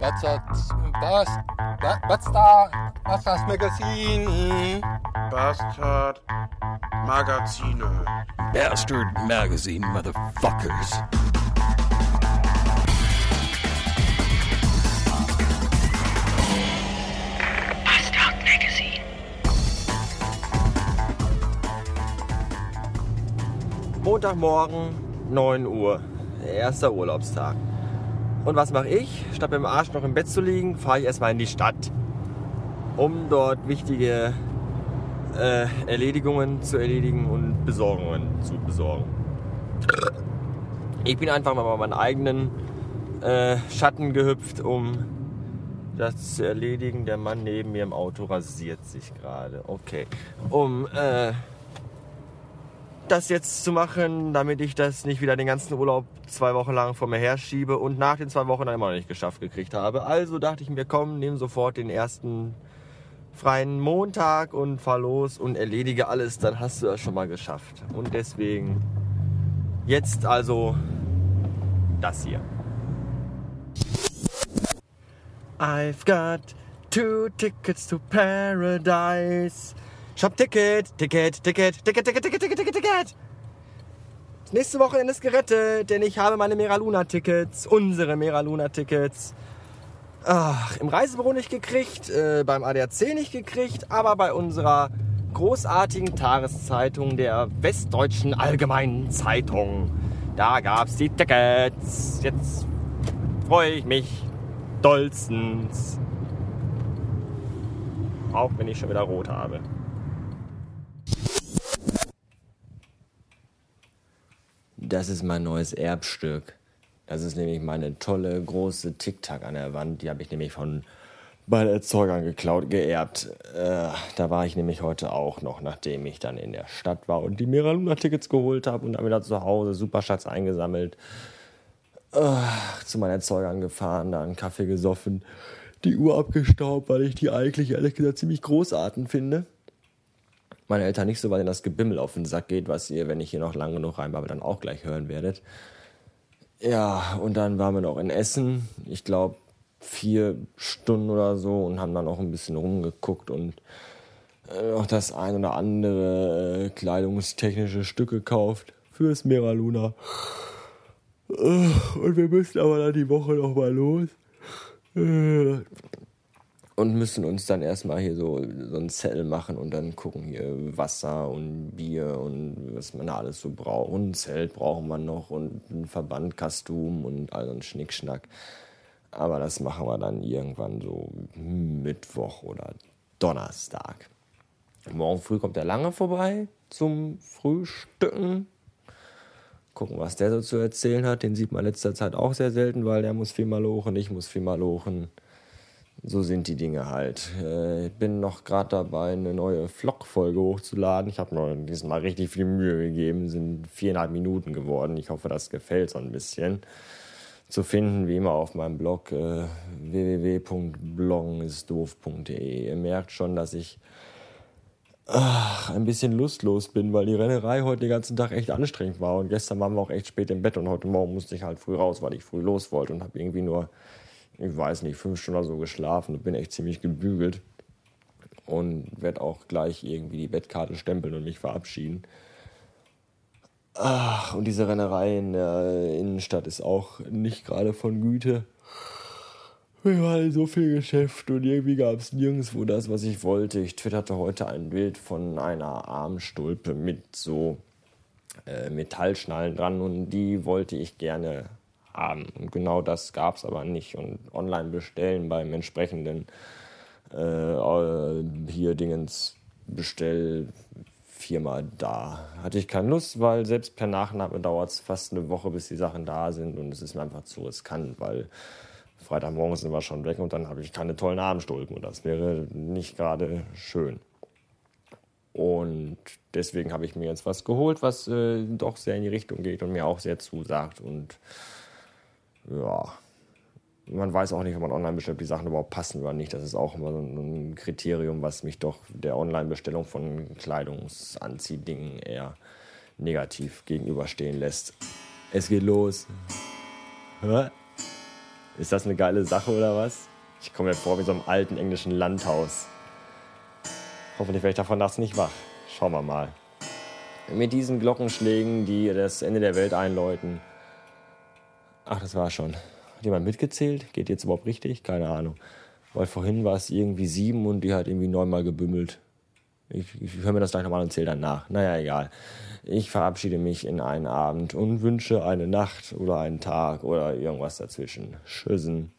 Was das. Bastard Magazine. Bastard Magazine, Motherfuckers. Montagmorgen, 9 Uhr, erster Urlaubstag. Und was mache ich? Statt mit dem Arsch noch im Bett zu liegen, fahre ich erstmal in die Stadt, um dort wichtige äh, Erledigungen zu erledigen und Besorgungen zu besorgen. Ich bin einfach mal bei meinen eigenen äh, Schatten gehüpft, um das zu erledigen. Der Mann neben mir im Auto rasiert sich gerade. Okay. Um äh, das jetzt zu machen, damit ich das nicht wieder den ganzen Urlaub zwei Wochen lang vor mir herschiebe und nach den zwei Wochen dann immer noch nicht geschafft gekriegt habe. Also dachte ich mir, komm, nehme sofort den ersten freien Montag und fahr los und erledige alles, dann hast du das schon mal geschafft. Und deswegen jetzt also das hier. I've got two tickets to paradise. Shop Ticket, Ticket, Ticket, Ticket, Ticket, Ticket, Ticket, Ticket, Ticket. Das nächste Wochenende ist gerettet, denn ich habe meine Meraluna-Tickets, unsere Meraluna-Tickets. Ach, im Reisebüro nicht gekriegt, äh, beim ADAC nicht gekriegt, aber bei unserer großartigen Tageszeitung der Westdeutschen Allgemeinen Zeitung. Da gab's die Tickets. Jetzt freue ich mich dollstens. Auch wenn ich schon wieder rot habe. Das ist mein neues Erbstück. Das ist nämlich meine tolle große Tic-Tac an der Wand. Die habe ich nämlich von meinen Erzeugern geklaut, geerbt. Äh, da war ich nämlich heute auch noch, nachdem ich dann in der Stadt war und die Meraluna-Tickets geholt habe und dann wieder zu Hause Superschatz eingesammelt. Äh, zu meinen Erzeugern gefahren, da einen Kaffee gesoffen, die Uhr abgestaubt, weil ich die eigentlich ehrlich gesagt ziemlich großartig finde meine Eltern nicht so, weil ihnen das Gebimmel auf den Sack geht, was ihr, wenn ich hier noch lang genug reinbabbel, dann auch gleich hören werdet. Ja, und dann waren wir noch in Essen, ich glaube vier Stunden oder so und haben dann auch ein bisschen rumgeguckt und äh, noch das ein oder andere äh, kleidungstechnische Stück gekauft fürs Mera Luna. Äh, und wir müssen aber dann die Woche noch mal los. Und müssen uns dann erstmal hier so, so ein Zettel machen und dann gucken hier Wasser und Bier und was man da alles so braucht. Und ein Zelt brauchen wir noch und ein Verbandkastum und all so ein Schnickschnack. Aber das machen wir dann irgendwann so Mittwoch oder Donnerstag. Morgen früh kommt der Lange vorbei zum Frühstücken. Gucken, was der so zu erzählen hat. Den sieht man letzter Zeit auch sehr selten, weil der muss viel mal lochen, ich muss viel mal lochen so sind die Dinge halt. Äh, ich bin noch gerade dabei, eine neue Vlog-Folge hochzuladen. Ich habe mir diesmal richtig viel Mühe gegeben, sind viereinhalb Minuten geworden. Ich hoffe, das gefällt so ein bisschen. Zu finden, wie immer, auf meinem Blog äh, www.bloggenistdoof.de. Ihr merkt schon, dass ich ach, ein bisschen lustlos bin, weil die Rennerei heute den ganzen Tag echt anstrengend war. Und gestern waren wir auch echt spät im Bett und heute Morgen musste ich halt früh raus, weil ich früh los wollte und habe irgendwie nur ich weiß nicht, fünf Stunden oder so geschlafen und bin echt ziemlich gebügelt. Und werde auch gleich irgendwie die Bettkarte stempeln und mich verabschieden. Ach, und diese Rennerei in der Innenstadt ist auch nicht gerade von Güte. Wir waren so viel Geschäft und irgendwie gab es nirgendwo das, was ich wollte. Ich twitterte heute ein Bild von einer Armstulpe mit so äh, Metallschnallen dran und die wollte ich gerne haben. Und genau das gab es aber nicht. Und online bestellen beim entsprechenden äh, hier Dingens Bestellfirma da. Hatte ich keine Lust, weil selbst per Nachname dauert es fast eine Woche, bis die Sachen da sind und es ist mir einfach zu riskant, weil Freitagmorgen sind wir schon weg und dann habe ich keine tollen Armstulpen und das wäre nicht gerade schön. Und deswegen habe ich mir jetzt was geholt, was äh, doch sehr in die Richtung geht und mir auch sehr zusagt. Und ja, man weiß auch nicht, wenn man online bestellt, ob die Sachen überhaupt passen oder nicht. Das ist auch immer so ein Kriterium, was mich doch der Online-Bestellung von Kleidungsanziehdingen eher negativ gegenüberstehen lässt. Es geht los. Hä? Ist das eine geile Sache oder was? Ich komme mir vor wie so einem alten englischen Landhaus. Hoffentlich werde ich davon nachts nicht wach. Schauen wir mal. Mit diesen Glockenschlägen, die das Ende der Welt einläuten. Ach, das war schon. Hat jemand mitgezählt? Geht jetzt überhaupt richtig? Keine Ahnung. Weil vorhin war es irgendwie sieben und die hat irgendwie neunmal gebümmelt. Ich, ich höre mir das gleich nochmal und zähle dann nach. Naja, egal. Ich verabschiede mich in einen Abend und wünsche eine Nacht oder einen Tag oder irgendwas dazwischen. Tschüssen.